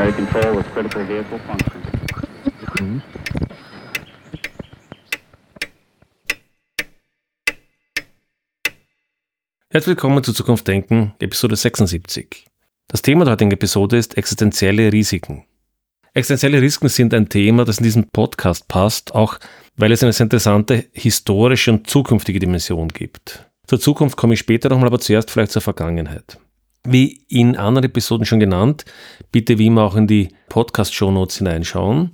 primary control with critical vehicle function. Herzlich willkommen zu Zukunft Denken, Episode 76. Das Thema der heutigen Episode ist existenzielle Risiken. Existenzielle Risiken sind ein Thema, das in diesem Podcast passt, auch weil es eine sehr interessante historische und zukünftige Dimension gibt. Zur Zukunft komme ich später nochmal, aber zuerst vielleicht zur Vergangenheit. Wie in anderen Episoden schon genannt, bitte wie immer auch in die Podcast-Shownotes hineinschauen,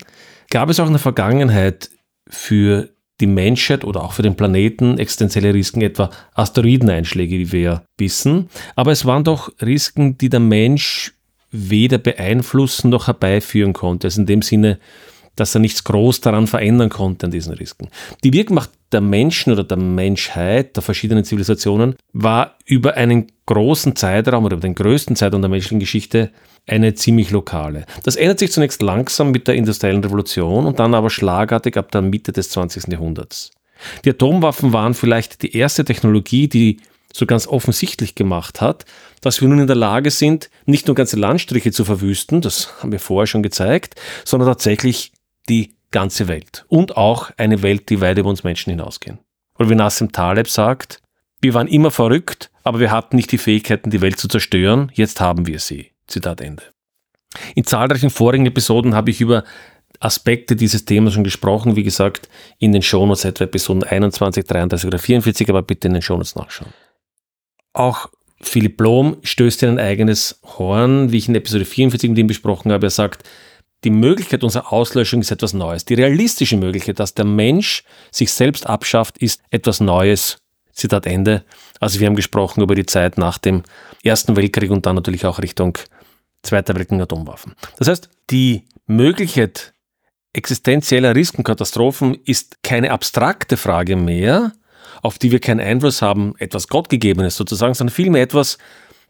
gab es auch in der Vergangenheit für die Menschheit oder auch für den Planeten existenzielle Risiken, etwa Asteroideneinschläge, wie wir ja wissen. Aber es waren doch Risiken, die der Mensch weder beeinflussen noch herbeiführen konnte. Also in dem Sinne, dass er nichts groß daran verändern konnte an diesen Risiken. Die Wirkmacht der Menschen oder der Menschheit, der verschiedenen Zivilisationen, war über einen großen Zeitraum oder über den größten Zeitraum der menschlichen Geschichte eine ziemlich lokale. Das ändert sich zunächst langsam mit der industriellen Revolution und dann aber schlagartig ab der Mitte des 20. Jahrhunderts. Die Atomwaffen waren vielleicht die erste Technologie, die so ganz offensichtlich gemacht hat, dass wir nun in der Lage sind, nicht nur ganze Landstriche zu verwüsten, das haben wir vorher schon gezeigt, sondern tatsächlich die ganze Welt. Und auch eine Welt, die weit über uns Menschen hinausgehen. Oder wie Nassim Taleb sagt, wir waren immer verrückt, aber wir hatten nicht die Fähigkeiten, die Welt zu zerstören, jetzt haben wir sie. Zitat Ende. In zahlreichen vorigen Episoden habe ich über Aspekte dieses Themas schon gesprochen, wie gesagt, in den Shownotes etwa Episoden 21, 33 oder 44, aber bitte in den Shownotes nachschauen. Auch Philipp Blom stößt in ein eigenes Horn, wie ich in Episode 44 mit ihm besprochen habe. Er sagt, die Möglichkeit unserer Auslöschung ist etwas Neues. Die realistische Möglichkeit, dass der Mensch sich selbst abschafft, ist etwas Neues. Zitat Ende. Also wir haben gesprochen über die Zeit nach dem Ersten Weltkrieg und dann natürlich auch Richtung Zweiter Weltkrieg Atomwaffen. Das heißt, die Möglichkeit existenzieller Riskenkatastrophen ist keine abstrakte Frage mehr, auf die wir keinen Einfluss haben, etwas Gottgegebenes sozusagen, sondern vielmehr etwas,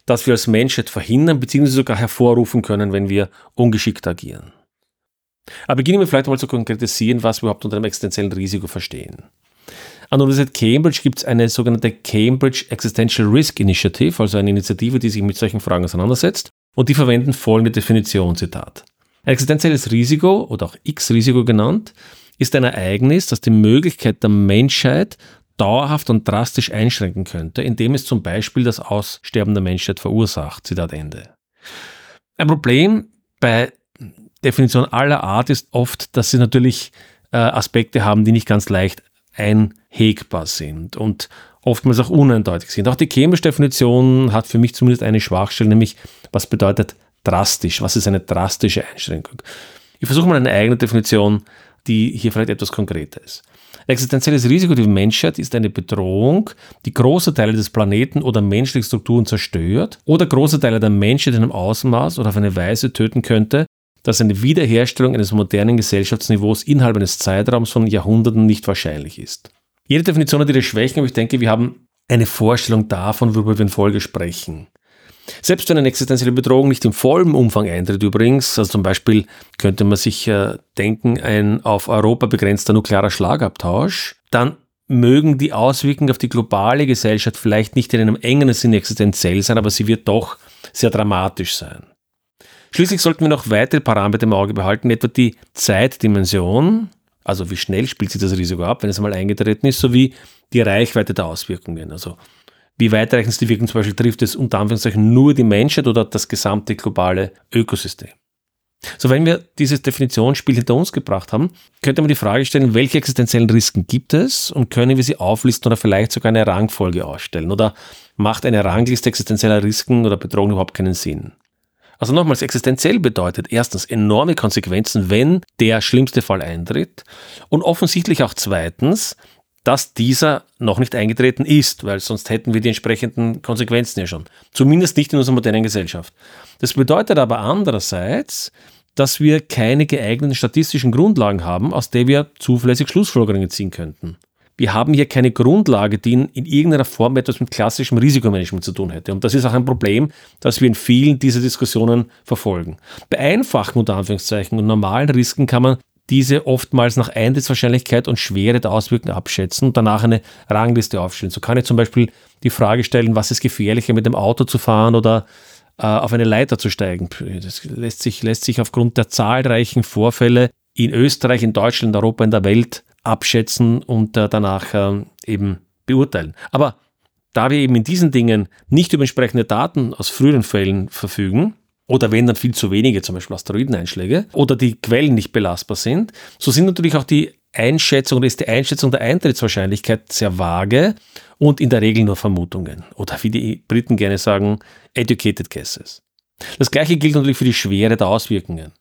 das wir als Menschheit verhindern bzw. sogar hervorrufen können, wenn wir ungeschickt agieren. Aber beginnen wir vielleicht mal zu konkretisieren, was wir überhaupt unter einem existenziellen Risiko verstehen. An der Universität Cambridge gibt es eine sogenannte Cambridge Existential Risk Initiative, also eine Initiative, die sich mit solchen Fragen auseinandersetzt. Und die verwenden folgende Definition, Zitat. Ein existenzielles Risiko oder auch X-Risiko genannt, ist ein Ereignis, das die Möglichkeit der Menschheit dauerhaft und drastisch einschränken könnte, indem es zum Beispiel das Aussterben der Menschheit verursacht. Zitat Ende. Ein Problem bei Definition aller Art ist oft, dass sie natürlich äh, Aspekte haben, die nicht ganz leicht einhegbar sind und oftmals auch uneindeutig sind. Auch die chemische Definition hat für mich zumindest eine Schwachstelle, nämlich was bedeutet drastisch? Was ist eine drastische Einschränkung? Ich versuche mal eine eigene Definition, die hier vielleicht etwas konkreter ist. Existenzielles Risiko für die Menschheit ist eine Bedrohung, die große Teile des Planeten oder menschliche Strukturen zerstört oder große Teile der Menschheit in einem Ausmaß oder auf eine Weise töten könnte, dass eine Wiederherstellung eines modernen Gesellschaftsniveaus innerhalb eines Zeitraums von Jahrhunderten nicht wahrscheinlich ist. Jede Definition hat ihre Schwächen, aber ich denke, wir haben eine Vorstellung davon, worüber wir in Folge sprechen. Selbst wenn eine existenzielle Bedrohung nicht im vollen Umfang eintritt übrigens, also zum Beispiel könnte man sich äh, denken, ein auf Europa begrenzter nuklearer Schlagabtausch, dann mögen die Auswirkungen auf die globale Gesellschaft vielleicht nicht in einem engen Sinne existenziell sein, aber sie wird doch sehr dramatisch sein. Schließlich sollten wir noch weitere Parameter im Auge behalten, etwa die Zeitdimension, also wie schnell spielt sich das Risiko ab, wenn es einmal eingetreten ist, sowie die Reichweite der Auswirkungen. Also wie weitreichend es die Wirkung zum Beispiel trifft es unter Anführungszeichen nur die Menschheit oder das gesamte globale Ökosystem. So, wenn wir dieses Definitionsspiel hinter uns gebracht haben, könnte man die Frage stellen, welche existenziellen Risiken gibt es und können wir sie auflisten oder vielleicht sogar eine Rangfolge ausstellen? Oder macht eine Rangliste existenzieller Risiken oder Bedrohungen überhaupt keinen Sinn? Also nochmals, existenziell bedeutet erstens enorme Konsequenzen, wenn der schlimmste Fall eintritt und offensichtlich auch zweitens, dass dieser noch nicht eingetreten ist, weil sonst hätten wir die entsprechenden Konsequenzen ja schon. Zumindest nicht in unserer modernen Gesellschaft. Das bedeutet aber andererseits, dass wir keine geeigneten statistischen Grundlagen haben, aus der wir zuverlässig Schlussfolgerungen ziehen könnten wir haben hier keine Grundlage, die in, in, irgendeiner Form etwas mit klassischem Risikomanagement zu tun hätte. Und das ist auch ein Problem, das wir in vielen dieser Diskussionen verfolgen. Bei einfachen, unter Anführungszeichen, und normalen Risiken kann man diese oftmals nach Eintrittswahrscheinlichkeit und Schwere der Auswirkungen abschätzen und danach eine Rangliste aufstellen. So kann ich zum Beispiel die Frage stellen, was ist gefährlicher, mit dem Auto zu fahren oder äh, auf eine Leiter zu steigen. Das lässt sich, lässt sich aufgrund der zahlreichen Vorfälle in Österreich, in Deutschland, in Europa, in der Welt abschätzen und äh, danach äh, eben beurteilen. Aber da wir eben in diesen Dingen nicht über entsprechende Daten aus früheren Fällen verfügen, oder wenn dann viel zu wenige, zum Beispiel Asteroideneinschläge, oder die Quellen nicht belastbar sind, so sind natürlich auch die Einschätzung oder ist die Einschätzung der Eintrittswahrscheinlichkeit sehr vage und in der Regel nur Vermutungen oder wie die Briten gerne sagen, educated guesses. Das gleiche gilt natürlich für die Schwere der Auswirkungen.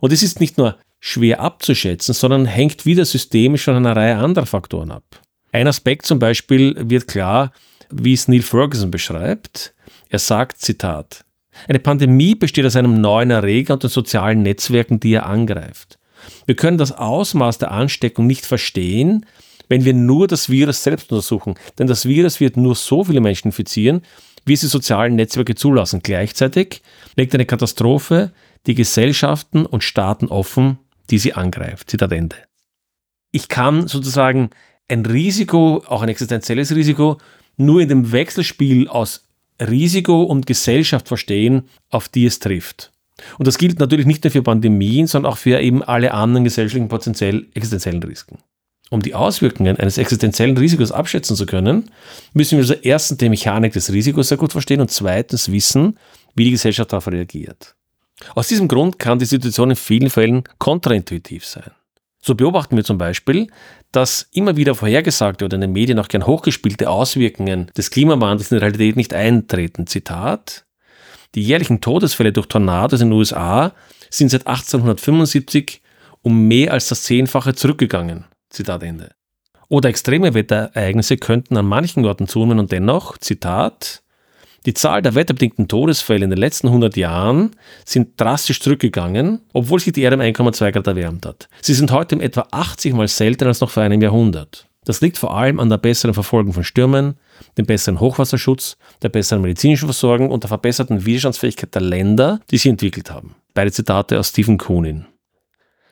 Und es ist nicht nur schwer abzuschätzen, sondern hängt wieder systemisch von einer Reihe anderer Faktoren ab. Ein Aspekt zum Beispiel wird klar, wie es Neil Ferguson beschreibt. Er sagt, Zitat, eine Pandemie besteht aus einem neuen Erreger und den sozialen Netzwerken, die er angreift. Wir können das Ausmaß der Ansteckung nicht verstehen, wenn wir nur das Virus selbst untersuchen, denn das Virus wird nur so viele Menschen infizieren, wie es die sozialen Netzwerke zulassen. Gleichzeitig legt eine Katastrophe die Gesellschaften und Staaten offen, die sie angreift. Zitat Ende. Ich kann sozusagen ein Risiko, auch ein existenzielles Risiko, nur in dem Wechselspiel aus Risiko und Gesellschaft verstehen, auf die es trifft. Und das gilt natürlich nicht nur für Pandemien, sondern auch für eben alle anderen gesellschaftlichen potenziell existenziellen Risiken. Um die Auswirkungen eines existenziellen Risikos abschätzen zu können, müssen wir also erstens die Mechanik des Risikos sehr gut verstehen und zweitens wissen, wie die Gesellschaft darauf reagiert. Aus diesem Grund kann die Situation in vielen Fällen kontraintuitiv sein. So beobachten wir zum Beispiel, dass immer wieder vorhergesagte oder in den Medien auch gern hochgespielte Auswirkungen des Klimawandels in der Realität nicht eintreten. Zitat. Die jährlichen Todesfälle durch Tornados in den USA sind seit 1875 um mehr als das Zehnfache zurückgegangen. Zitat Ende. Oder extreme Wetterereignisse könnten an manchen Orten zunehmen und dennoch, Zitat, die Zahl der wetterbedingten Todesfälle in den letzten 100 Jahren sind drastisch zurückgegangen, obwohl sich die Erde um 1,2 Grad erwärmt hat. Sie sind heute um etwa 80 mal seltener als noch vor einem Jahrhundert. Das liegt vor allem an der besseren Verfolgung von Stürmen, dem besseren Hochwasserschutz, der besseren medizinischen Versorgung und der verbesserten Widerstandsfähigkeit der Länder, die sie entwickelt haben. Beide Zitate aus Stephen Kuhnin.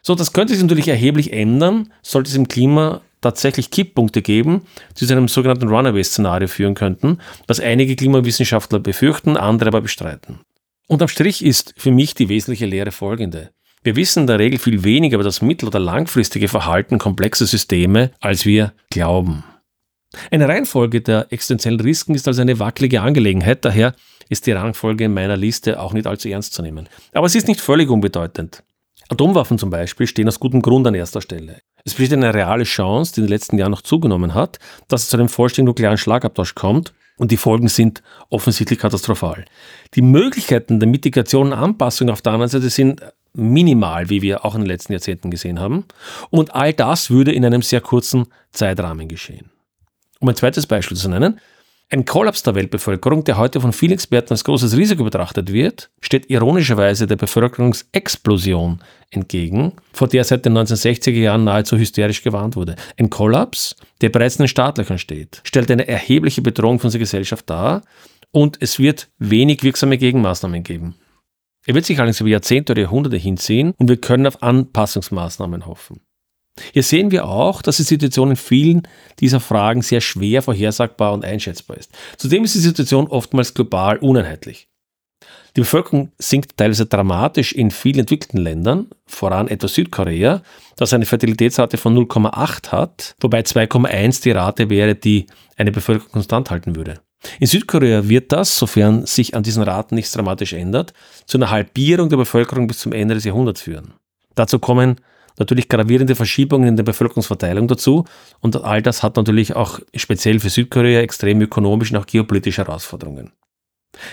So, das könnte sich natürlich erheblich ändern, sollte es im Klima tatsächlich Kipppunkte geben, die zu einem sogenannten Runaway-Szenario führen könnten, was einige Klimawissenschaftler befürchten, andere aber bestreiten. Unterm Strich ist für mich die wesentliche Lehre folgende. Wir wissen in der Regel viel weniger über das mittel- oder langfristige Verhalten komplexer Systeme, als wir glauben. Eine Reihenfolge der existenziellen Risiken ist also eine wackelige Angelegenheit, daher ist die Rangfolge in meiner Liste auch nicht allzu ernst zu nehmen. Aber sie ist nicht völlig unbedeutend. Atomwaffen zum Beispiel stehen aus gutem Grund an erster Stelle. Es besteht eine reale Chance, die in den letzten Jahren noch zugenommen hat, dass es zu einem vollständigen nuklearen Schlagabtausch kommt und die Folgen sind offensichtlich katastrophal. Die Möglichkeiten der Mitigation und Anpassung auf der anderen Seite sind minimal, wie wir auch in den letzten Jahrzehnten gesehen haben. Und all das würde in einem sehr kurzen Zeitrahmen geschehen. Um ein zweites Beispiel zu nennen, ein Kollaps der Weltbevölkerung, der heute von vielen Experten als großes Risiko betrachtet wird, steht ironischerweise der Bevölkerungsexplosion entgegen, vor der seit den 1960er Jahren nahezu hysterisch gewarnt wurde. Ein Kollaps, der bereits in den Startlöchern steht, stellt eine erhebliche Bedrohung für unsere Gesellschaft dar und es wird wenig wirksame Gegenmaßnahmen geben. Er wird sich allerdings über Jahrzehnte oder Jahrhunderte hinziehen und wir können auf Anpassungsmaßnahmen hoffen. Hier sehen wir auch, dass die Situation in vielen dieser Fragen sehr schwer vorhersagbar und einschätzbar ist. Zudem ist die Situation oftmals global uneinheitlich. Die Bevölkerung sinkt teilweise dramatisch in vielen entwickelten Ländern, voran etwa Südkorea, das eine Fertilitätsrate von 0,8 hat, wobei 2,1 die Rate wäre, die eine Bevölkerung konstant halten würde. In Südkorea wird das, sofern sich an diesen Raten nichts dramatisch ändert, zu einer Halbierung der Bevölkerung bis zum Ende des Jahrhunderts führen. Dazu kommen natürlich gravierende Verschiebungen in der Bevölkerungsverteilung dazu. Und all das hat natürlich auch speziell für Südkorea extrem ökonomische und auch geopolitische Herausforderungen.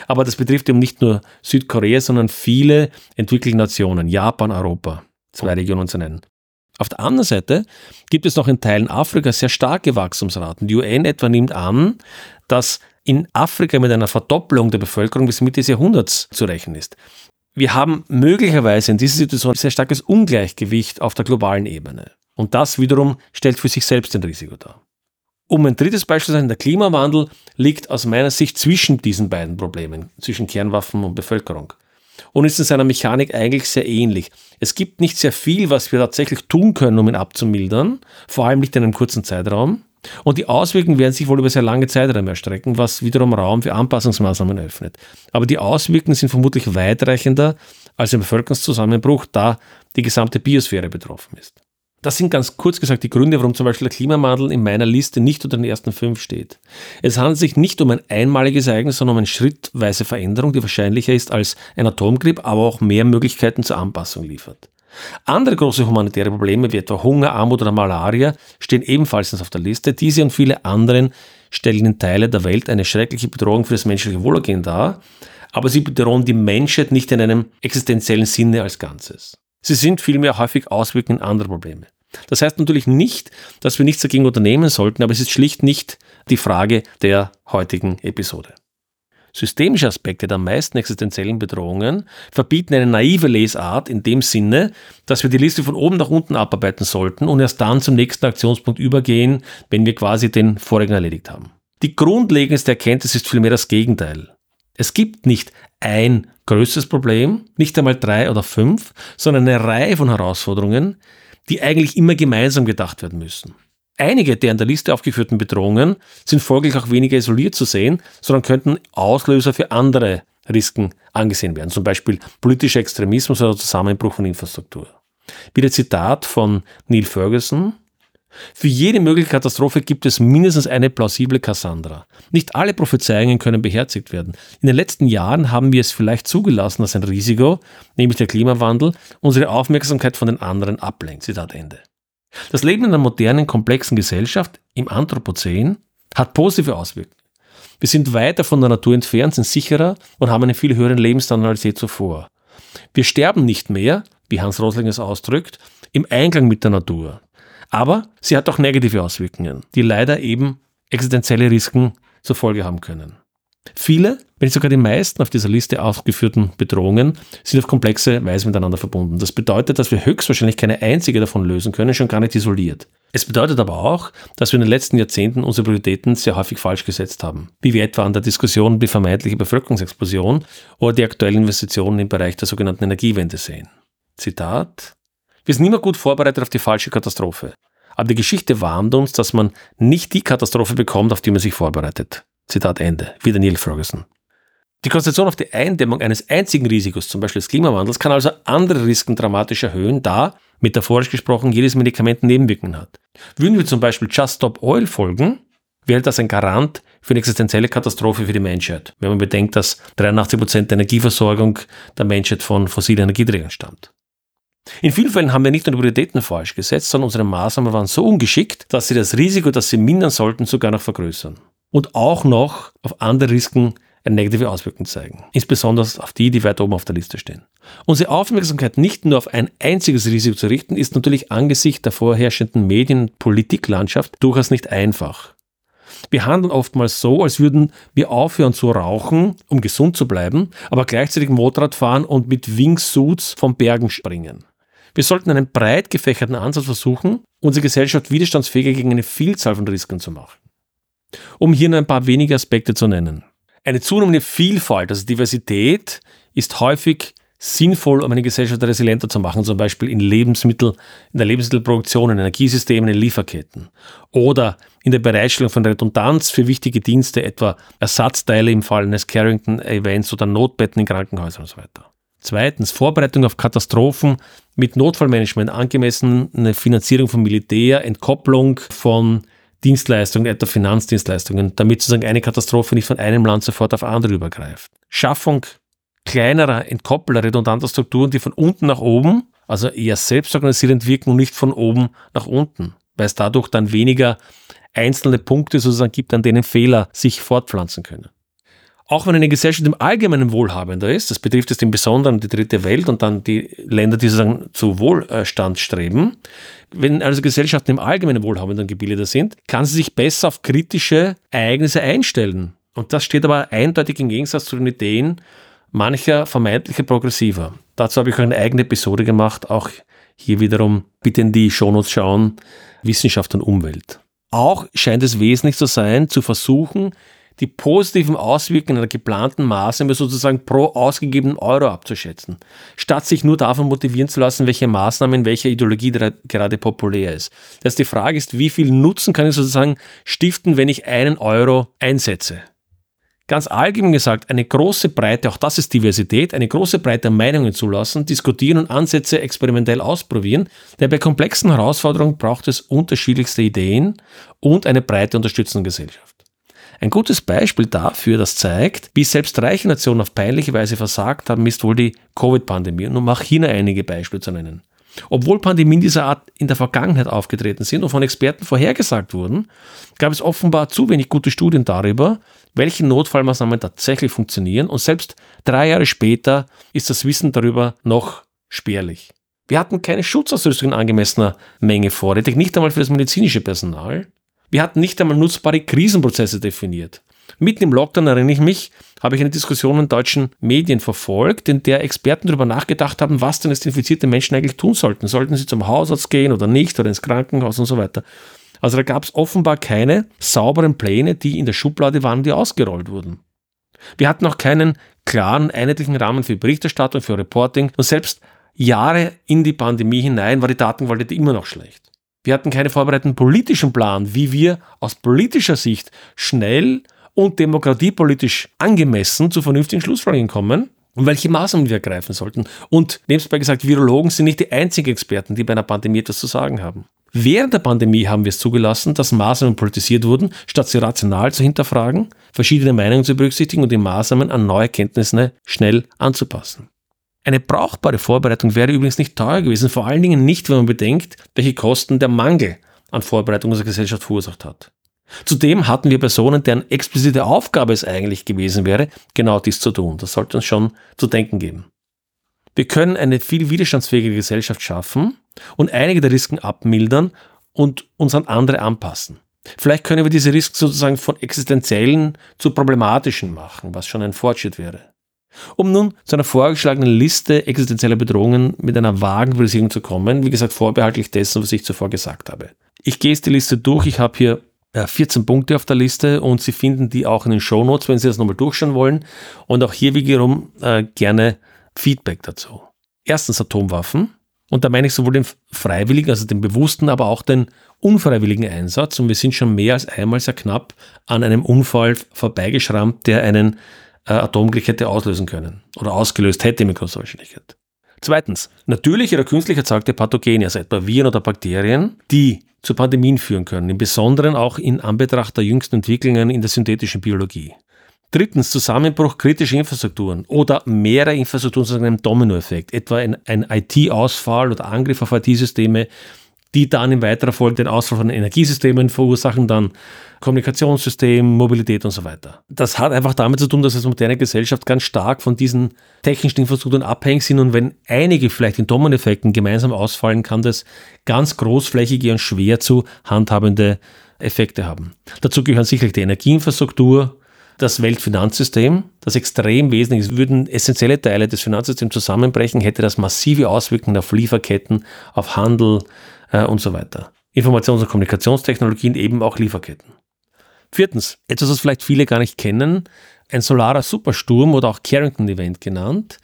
Aber das betrifft eben nicht nur Südkorea, sondern viele entwickelte Nationen, Japan, Europa, zwei Regionen zu nennen. Auf der anderen Seite gibt es noch in Teilen Afrikas sehr starke Wachstumsraten. Die UN etwa nimmt an, dass in Afrika mit einer Verdopplung der Bevölkerung bis Mitte des Jahrhunderts zu rechnen ist wir haben möglicherweise in dieser Situation ein sehr starkes Ungleichgewicht auf der globalen Ebene. Und das wiederum stellt für sich selbst ein Risiko dar. Um ein drittes Beispiel zu sein, der Klimawandel liegt aus meiner Sicht zwischen diesen beiden Problemen, zwischen Kernwaffen und Bevölkerung. Und ist in seiner Mechanik eigentlich sehr ähnlich. Es gibt nicht sehr viel, was wir tatsächlich tun können, um ihn abzumildern, vor allem nicht in einem kurzen Zeitraum. Und die Auswirkungen werden sich wohl über sehr lange Zeiträume erstrecken, was wiederum Raum für Anpassungsmaßnahmen öffnet. Aber die Auswirkungen sind vermutlich weitreichender als ein Bevölkerungszusammenbruch, da die gesamte Biosphäre betroffen ist. Das sind ganz kurz gesagt die Gründe, warum zum Beispiel der Klimawandel in meiner Liste nicht unter den ersten fünf steht. Es handelt sich nicht um ein einmaliges Ereignis, sondern um eine schrittweise Veränderung, die wahrscheinlicher ist als ein Atomkrieg, aber auch mehr Möglichkeiten zur Anpassung liefert. Andere große humanitäre Probleme wie etwa Hunger, Armut oder Malaria stehen ebenfalls auf der Liste. Diese und viele anderen stellen in Teile der Welt eine schreckliche Bedrohung für das menschliche Wohlergehen dar, aber sie bedrohen die Menschheit nicht in einem existenziellen Sinne als Ganzes. Sie sind vielmehr häufig Auswirkungen anderer Probleme. Das heißt natürlich nicht, dass wir nichts dagegen unternehmen sollten, aber es ist schlicht nicht die Frage der heutigen Episode. Systemische Aspekte der meisten existenziellen Bedrohungen verbieten eine naive Lesart in dem Sinne, dass wir die Liste von oben nach unten abarbeiten sollten und erst dann zum nächsten Aktionspunkt übergehen, wenn wir quasi den vorigen erledigt haben. Die grundlegendste Erkenntnis ist vielmehr das Gegenteil. Es gibt nicht ein größeres Problem, nicht einmal drei oder fünf, sondern eine Reihe von Herausforderungen, die eigentlich immer gemeinsam gedacht werden müssen. Einige der in der Liste aufgeführten Bedrohungen sind folglich auch weniger isoliert zu sehen, sondern könnten Auslöser für andere Risiken angesehen werden, zum Beispiel politischer Extremismus oder Zusammenbruch von Infrastruktur. Wieder Zitat von Neil Ferguson. Für jede mögliche Katastrophe gibt es mindestens eine plausible Cassandra. Nicht alle Prophezeiungen können beherzigt werden. In den letzten Jahren haben wir es vielleicht zugelassen, dass ein Risiko, nämlich der Klimawandel, unsere Aufmerksamkeit von den anderen ablenkt. Zitat Ende. Das Leben in einer modernen, komplexen Gesellschaft im Anthropozän hat positive Auswirkungen. Wir sind weiter von der Natur entfernt, sind sicherer und haben einen viel höheren Lebensstandard als je zuvor. Wir sterben nicht mehr, wie Hans Rosling es ausdrückt, im Einklang mit der Natur. Aber sie hat auch negative Auswirkungen, die leider eben existenzielle Risiken zur Folge haben können. Viele, wenn nicht sogar die meisten auf dieser Liste aufgeführten Bedrohungen, sind auf komplexe Weise miteinander verbunden. Das bedeutet, dass wir höchstwahrscheinlich keine einzige davon lösen können, schon gar nicht isoliert. Es bedeutet aber auch, dass wir in den letzten Jahrzehnten unsere Prioritäten sehr häufig falsch gesetzt haben, wie wir etwa an der Diskussion um die vermeintliche Bevölkerungsexplosion oder die aktuellen Investitionen im Bereich der sogenannten Energiewende sehen. Zitat Wir sind immer gut vorbereitet auf die falsche Katastrophe. Aber die Geschichte warnt uns, dass man nicht die Katastrophe bekommt, auf die man sich vorbereitet. Zitat Ende. Wieder Neil Ferguson. Die Konzentration auf die Eindämmung eines einzigen Risikos, zum Beispiel des Klimawandels, kann also andere Risiken dramatisch erhöhen, da, metaphorisch gesprochen, jedes Medikament Nebenwirkungen hat. Würden wir zum Beispiel Just Stop Oil folgen, wäre das ein Garant für eine existenzielle Katastrophe für die Menschheit, wenn man bedenkt, dass 83 Prozent der Energieversorgung der Menschheit von fossilen Energieträgern stammt. In vielen Fällen haben wir nicht nur die Prioritäten falsch gesetzt, sondern unsere Maßnahmen waren so ungeschickt, dass sie das Risiko, das sie mindern sollten, sogar noch vergrößern und auch noch auf andere Risiken eine negative Auswirkung zeigen. Insbesondere auf die, die weit oben auf der Liste stehen. Unsere Aufmerksamkeit nicht nur auf ein einziges Risiko zu richten, ist natürlich angesichts der vorherrschenden Medien- und Politiklandschaft durchaus nicht einfach. Wir handeln oftmals so, als würden wir aufhören zu rauchen, um gesund zu bleiben, aber gleichzeitig Motorrad fahren und mit Wingsuits vom Bergen springen. Wir sollten einen breit gefächerten Ansatz versuchen, unsere Gesellschaft widerstandsfähiger gegen eine Vielzahl von Risiken zu machen. Um hier nur ein paar wenige Aspekte zu nennen. Eine zunehmende Vielfalt, also Diversität, ist häufig sinnvoll, um eine Gesellschaft resilienter zu machen, zum Beispiel in Lebensmittel, in der Lebensmittelproduktion, in Energiesystemen, in Lieferketten oder in der Bereitstellung von Redundanz für wichtige Dienste, etwa Ersatzteile im Fall eines Carrington-Events oder Notbetten in Krankenhäusern und so weiter. Zweitens, Vorbereitung auf Katastrophen mit Notfallmanagement, angemessene Finanzierung von Militär, Entkopplung von Dienstleistungen, etwa Finanzdienstleistungen, damit sozusagen eine Katastrophe nicht von einem Land sofort auf andere übergreift. Schaffung kleinerer, entkoppelter, redundanter Strukturen, die von unten nach oben, also eher selbstorganisierend wirken und nicht von oben nach unten, weil es dadurch dann weniger einzelne Punkte sozusagen gibt, an denen Fehler sich fortpflanzen können. Auch wenn eine Gesellschaft im Allgemeinen wohlhabender ist, das betrifft es im Besonderen die dritte Welt und dann die Länder, die sozusagen zu Wohlstand streben, wenn also Gesellschaften im Allgemeinen wohlhabender gebildeter sind, kann sie sich besser auf kritische Ereignisse einstellen. Und das steht aber eindeutig im Gegensatz zu den Ideen mancher vermeintlicher Progressiver. Dazu habe ich eine eigene Episode gemacht, auch hier wiederum bitte in die Shownotes schauen, Wissenschaft und Umwelt. Auch scheint es wesentlich zu sein, zu versuchen, die positiven Auswirkungen einer geplanten Maßnahme sozusagen pro ausgegebenen Euro abzuschätzen, statt sich nur davon motivieren zu lassen, welche Maßnahme in welcher Ideologie gerade populär ist. Das heißt, die Frage ist, wie viel Nutzen kann ich sozusagen stiften, wenn ich einen Euro einsetze? Ganz allgemein gesagt, eine große Breite, auch das ist Diversität, eine große Breite an Meinungen zulassen, diskutieren und Ansätze experimentell ausprobieren, denn bei komplexen Herausforderungen braucht es unterschiedlichste Ideen und eine breite unterstützende Gesellschaft. Ein gutes Beispiel dafür, das zeigt, wie selbst reiche Nationen auf peinliche Weise versagt haben, ist wohl die Covid-Pandemie. Und auch China einige Beispiele zu nennen. Obwohl Pandemien dieser Art in der Vergangenheit aufgetreten sind und von Experten vorhergesagt wurden, gab es offenbar zu wenig gute Studien darüber, welche Notfallmaßnahmen tatsächlich funktionieren und selbst drei Jahre später ist das Wissen darüber noch spärlich. Wir hatten keine Schutzausrüstung in angemessener Menge vorrätig, nicht einmal für das medizinische Personal. Wir hatten nicht einmal nutzbare Krisenprozesse definiert. Mitten im Lockdown erinnere ich mich, habe ich eine Diskussion in deutschen Medien verfolgt, in der Experten darüber nachgedacht haben, was denn jetzt infizierte Menschen eigentlich tun sollten. Sollten sie zum Hausarzt gehen oder nicht oder ins Krankenhaus und so weiter. Also da gab es offenbar keine sauberen Pläne, die in der Schublade waren, die ausgerollt wurden. Wir hatten auch keinen klaren, einheitlichen Rahmen für Berichterstattung, für Reporting und selbst Jahre in die Pandemie hinein war die Datenqualität immer noch schlecht. Wir hatten keinen vorbereiteten politischen Plan, wie wir aus politischer Sicht schnell und demokratiepolitisch angemessen zu vernünftigen Schlussfolgerungen kommen und welche Maßnahmen wir ergreifen sollten. Und nebenbei gesagt, Virologen sind nicht die einzigen Experten, die bei einer Pandemie etwas zu sagen haben. Während der Pandemie haben wir es zugelassen, dass Maßnahmen politisiert wurden, statt sie rational zu hinterfragen, verschiedene Meinungen zu berücksichtigen und die Maßnahmen an neue Erkenntnisse schnell anzupassen. Eine brauchbare Vorbereitung wäre übrigens nicht teuer gewesen, vor allen Dingen nicht, wenn man bedenkt, welche Kosten der Mangel an Vorbereitung unserer Gesellschaft verursacht hat. Zudem hatten wir Personen, deren explizite Aufgabe es eigentlich gewesen wäre, genau dies zu tun. Das sollte uns schon zu denken geben. Wir können eine viel widerstandsfähige Gesellschaft schaffen und einige der Risiken abmildern und uns an andere anpassen. Vielleicht können wir diese Risiken sozusagen von existenziellen zu problematischen machen, was schon ein Fortschritt wäre. Um nun zu einer vorgeschlagenen Liste existenzieller Bedrohungen mit einer vagen Versicherung zu kommen, wie gesagt, vorbehaltlich dessen, was ich zuvor gesagt habe. Ich gehe jetzt die Liste durch. Ich habe hier 14 äh, Punkte auf der Liste und Sie finden die auch in den Show Notes, wenn Sie das nochmal durchschauen wollen. Und auch hier wiederum äh, gerne Feedback dazu. Erstens Atomwaffen. Und da meine ich sowohl den freiwilligen, also den bewussten, aber auch den unfreiwilligen Einsatz. Und wir sind schon mehr als einmal sehr knapp an einem Unfall vorbeigeschrammt, der einen äh, Atomkrieg hätte auslösen können oder ausgelöst hätte mit großer Wahrscheinlichkeit. Zweitens, natürliche oder künstlich erzeugte Pathogene, also etwa Viren oder Bakterien, die zu Pandemien führen können, im Besonderen auch in Anbetracht der jüngsten Entwicklungen in der synthetischen Biologie. Drittens, Zusammenbruch kritischer Infrastrukturen oder mehrere Infrastrukturen zu einem Dominoeffekt, etwa ein, ein IT-Ausfall oder Angriff auf IT-Systeme, die dann in weiterer Folge den Ausfall von Energiesystemen verursachen, dann Kommunikationssystem, Mobilität und so weiter. Das hat einfach damit zu tun, dass es moderne Gesellschaft ganz stark von diesen technischen Infrastrukturen abhängig sind und wenn einige vielleicht in Dominoeffekten gemeinsam ausfallen, kann das ganz großflächige und schwer zu handhabende Effekte haben. Dazu gehören sicherlich die Energieinfrastruktur, das Weltfinanzsystem, das extrem wesentlich ist. Würden essentielle Teile des Finanzsystems zusammenbrechen, hätte das massive Auswirkungen auf Lieferketten, auf Handel äh, und so weiter. Informations- und Kommunikationstechnologien, eben auch Lieferketten. Viertens, etwas, was vielleicht viele gar nicht kennen, ein solarer Supersturm oder auch Carrington-Event genannt.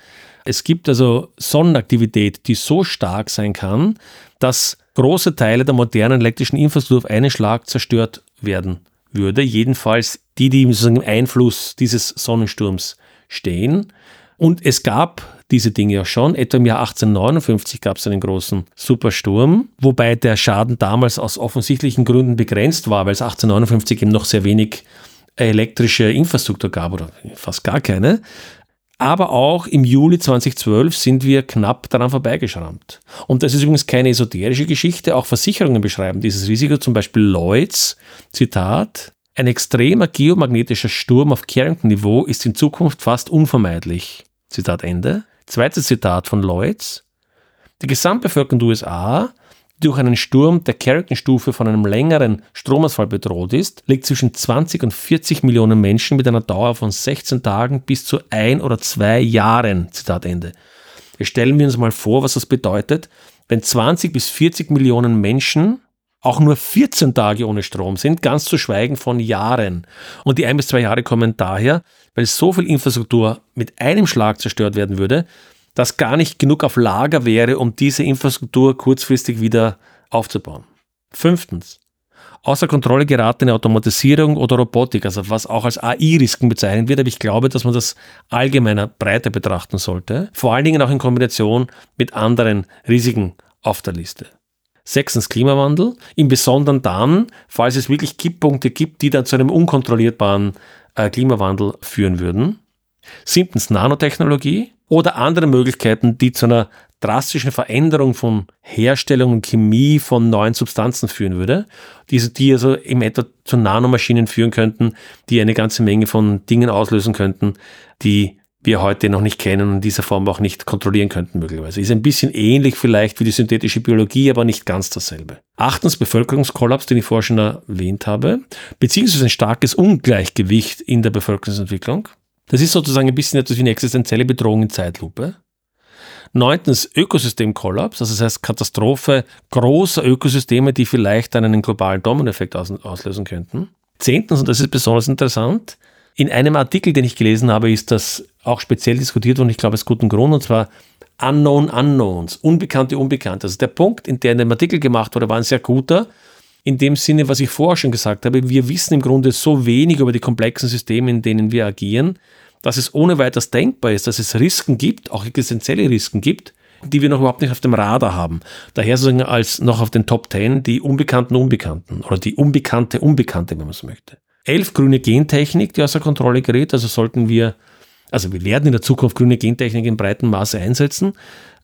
Es gibt also Sonnenaktivität, die so stark sein kann, dass große Teile der modernen elektrischen Infrastruktur auf einen Schlag zerstört werden würde. Jedenfalls die, die im Einfluss dieses Sonnensturms stehen. Und es gab diese Dinge ja schon. Etwa im Jahr 1859 gab es einen großen Supersturm, wobei der Schaden damals aus offensichtlichen Gründen begrenzt war, weil es 1859 eben noch sehr wenig elektrische Infrastruktur gab oder fast gar keine. Aber auch im Juli 2012 sind wir knapp daran vorbeigeschrammt. Und das ist übrigens keine esoterische Geschichte. Auch Versicherungen beschreiben dieses Risiko. Zum Beispiel Lloyds, Zitat, ein extremer geomagnetischer Sturm auf Carrington-Niveau ist in Zukunft fast unvermeidlich. Zitat Ende. Zweites Zitat von Lloyds. Die Gesamtbevölkerung der USA, die durch einen Sturm der Carrington-Stufe von einem längeren Stromausfall bedroht ist, liegt zwischen 20 und 40 Millionen Menschen mit einer Dauer von 16 Tagen bis zu ein oder zwei Jahren. Zitat Ende. Jetzt stellen wir uns mal vor, was das bedeutet, wenn 20 bis 40 Millionen Menschen auch nur 14 Tage ohne Strom sind, ganz zu schweigen von Jahren. Und die ein bis zwei Jahre kommen daher, weil so viel Infrastruktur mit einem Schlag zerstört werden würde, dass gar nicht genug auf Lager wäre, um diese Infrastruktur kurzfristig wieder aufzubauen. Fünftens. Außer Kontrolle geratene Automatisierung oder Robotik, also was auch als AI-Risiken bezeichnet wird, aber ich glaube, dass man das allgemeiner breiter betrachten sollte. Vor allen Dingen auch in Kombination mit anderen Risiken auf der Liste. Sechstens Klimawandel, im Besonderen dann, falls es wirklich Kipppunkte gibt, die dann zu einem unkontrollierbaren äh, Klimawandel führen würden. Siebtens Nanotechnologie oder andere Möglichkeiten, die zu einer drastischen Veränderung von Herstellung und Chemie von neuen Substanzen führen würde, diese, die also im etwa zu Nanomaschinen führen könnten, die eine ganze Menge von Dingen auslösen könnten, die wir heute noch nicht kennen und in dieser Form auch nicht kontrollieren könnten möglicherweise. Ist ein bisschen ähnlich vielleicht wie die synthetische Biologie, aber nicht ganz dasselbe. Achtens Bevölkerungskollaps, den ich vorher schon erwähnt habe, beziehungsweise ein starkes Ungleichgewicht in der Bevölkerungsentwicklung. Das ist sozusagen ein bisschen etwas wie eine existenzielle Bedrohung in Zeitlupe. Neuntens Ökosystemkollaps, also das heißt Katastrophe großer Ökosysteme, die vielleicht dann einen globalen Dominoeffekt auslösen könnten. Zehntens, und das ist besonders interessant, in einem Artikel, den ich gelesen habe, ist das auch speziell diskutiert worden, ich glaube aus gutem Grund, und zwar Unknown Unknowns, unbekannte Unbekannte. Also der Punkt, in der in dem Artikel gemacht wurde, war ein sehr guter, in dem Sinne, was ich vorher schon gesagt habe, wir wissen im Grunde so wenig über die komplexen Systeme, in denen wir agieren, dass es ohne weiteres denkbar ist, dass es Risiken gibt, auch existenzielle Risiken gibt, die wir noch überhaupt nicht auf dem Radar haben. Daher sozusagen als noch auf den Top 10 die unbekannten Unbekannten oder die unbekannte Unbekannte, wenn man so möchte. Elf grüne Gentechnik, die außer Kontrolle gerät, also sollten wir, also wir werden in der Zukunft grüne Gentechnik in breitem Maße einsetzen.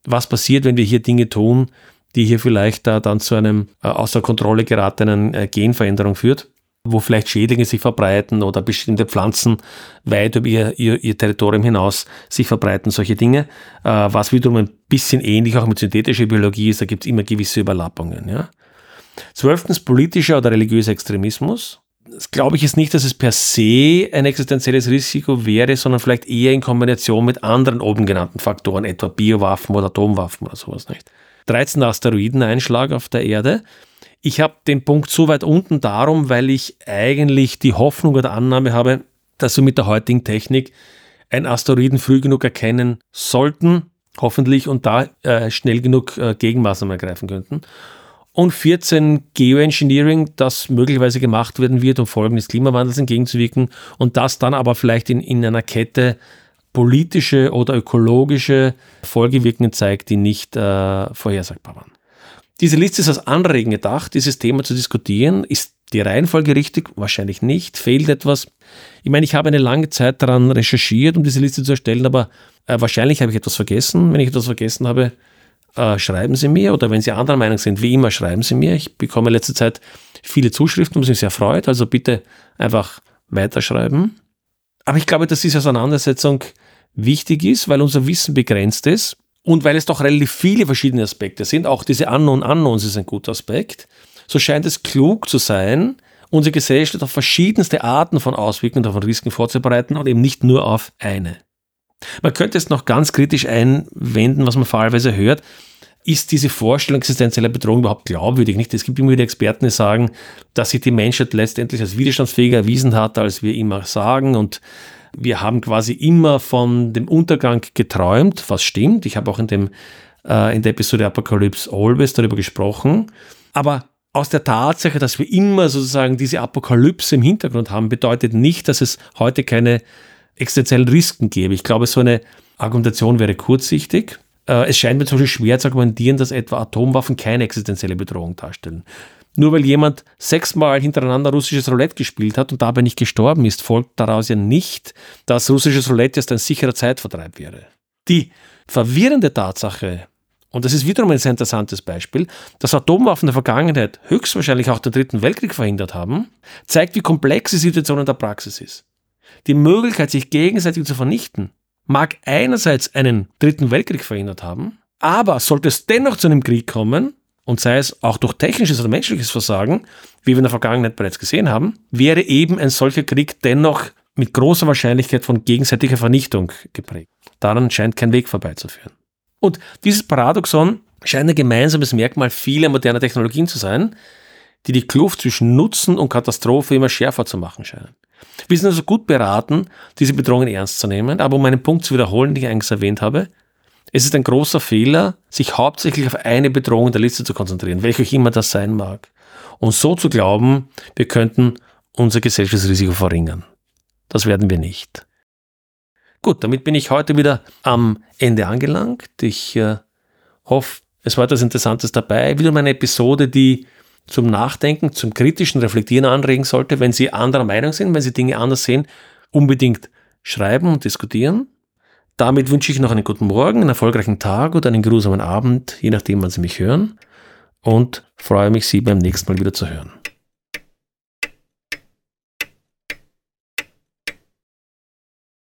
Was passiert, wenn wir hier Dinge tun, die hier vielleicht da dann zu einem äh, außer Kontrolle geratenen äh, Genveränderung führt? wo vielleicht Schädlinge sich verbreiten oder bestimmte Pflanzen weit über ihr, ihr, ihr Territorium hinaus sich verbreiten, solche Dinge. Äh, was wiederum ein bisschen ähnlich auch mit synthetischer Biologie ist, da gibt es immer gewisse Überlappungen. Ja. Zwölftens politischer oder religiöser Extremismus. Das glaube ich jetzt nicht, dass es per se ein existenzielles Risiko wäre, sondern vielleicht eher in Kombination mit anderen oben genannten Faktoren, etwa Biowaffen oder Atomwaffen oder sowas nicht. 13. Asteroideneinschlag auf der Erde. Ich habe den Punkt so weit unten darum, weil ich eigentlich die Hoffnung oder Annahme habe, dass wir mit der heutigen Technik einen Asteroiden früh genug erkennen sollten, hoffentlich, und da äh, schnell genug äh, Gegenmaßnahmen ergreifen könnten. Und 14 Geoengineering, das möglicherweise gemacht werden wird, um Folgen des Klimawandels entgegenzuwirken und das dann aber vielleicht in, in einer Kette politische oder ökologische Folgewirkungen zeigt, die nicht äh, vorhersagbar waren. Diese Liste ist als Anregen gedacht, dieses Thema zu diskutieren. Ist die Reihenfolge richtig? Wahrscheinlich nicht. Fehlt etwas? Ich meine, ich habe eine lange Zeit daran recherchiert, um diese Liste zu erstellen, aber äh, wahrscheinlich habe ich etwas vergessen. Wenn ich etwas vergessen habe, äh, schreiben Sie mir oder wenn Sie anderer Meinung sind, wie immer, schreiben Sie mir. Ich bekomme in letzter Zeit viele Zuschriften, was mich sehr freut. Also bitte einfach weiterschreiben. Aber ich glaube, dass diese Auseinandersetzung wichtig ist, weil unser Wissen begrenzt ist und weil es doch relativ viele verschiedene Aspekte sind, auch diese Unknown Unknowns ist ein guter Aspekt, so scheint es klug zu sein, unsere Gesellschaft auf verschiedenste Arten von Auswirkungen und von Risiken vorzubereiten und eben nicht nur auf eine. Man könnte es noch ganz kritisch einwenden, was man fallweise hört. Ist diese Vorstellung existenzieller Bedrohung überhaupt glaubwürdig? Nicht? Es gibt immer wieder Experten, die sagen, dass sich die Menschheit letztendlich als widerstandsfähiger erwiesen hat, als wir immer sagen und wir haben quasi immer von dem Untergang geträumt, was stimmt. Ich habe auch in, dem, äh, in der Episode Apocalypse Always darüber gesprochen. Aber aus der Tatsache, dass wir immer sozusagen diese Apokalypse im Hintergrund haben, bedeutet nicht, dass es heute keine existenziellen Risiken gäbe. Ich glaube, so eine Argumentation wäre kurzsichtig. Äh, es scheint mir zum Beispiel schwer zu argumentieren, dass etwa Atomwaffen keine existenzielle Bedrohung darstellen. Nur weil jemand sechsmal hintereinander russisches Roulette gespielt hat und dabei nicht gestorben ist, folgt daraus ja nicht, dass russisches Roulette jetzt ein sicherer Zeitvertreib wäre. Die verwirrende Tatsache, und das ist wiederum ein sehr interessantes Beispiel, dass Atomwaffen der Vergangenheit höchstwahrscheinlich auch den Dritten Weltkrieg verhindert haben, zeigt, wie komplex die Situation in der Praxis ist. Die Möglichkeit, sich gegenseitig zu vernichten, mag einerseits einen Dritten Weltkrieg verhindert haben, aber sollte es dennoch zu einem Krieg kommen, und sei es auch durch technisches oder menschliches Versagen, wie wir in der Vergangenheit bereits gesehen haben, wäre eben ein solcher Krieg dennoch mit großer Wahrscheinlichkeit von gegenseitiger Vernichtung geprägt. Daran scheint kein Weg vorbeizuführen. Und dieses Paradoxon scheint ein gemeinsames Merkmal vieler moderner Technologien zu sein. die die Kluft zwischen Nutzen und Katastrophe immer schärfer zu machen scheinen. Wir sind also gut beraten, diese Bedrohungen ernst zu nehmen, aber um einen Punkt zu wiederholen, den ich eigentlich erwähnt habe, es ist ein großer Fehler, sich hauptsächlich auf eine Bedrohung der Liste zu konzentrieren, welche auch immer das sein mag, und so zu glauben, wir könnten unser Gesellschaftsrisiko verringern. Das werden wir nicht. Gut, damit bin ich heute wieder am Ende angelangt. Ich äh, hoffe, es war etwas Interessantes dabei. Wieder mal eine Episode, die zum Nachdenken, zum kritischen Reflektieren anregen sollte. Wenn Sie anderer Meinung sind, wenn Sie Dinge anders sehen, unbedingt schreiben und diskutieren. Damit wünsche ich noch einen guten Morgen, einen erfolgreichen Tag oder einen geruhsamen Abend, je nachdem, wann Sie mich hören. Und freue mich, Sie beim nächsten Mal wieder zu hören.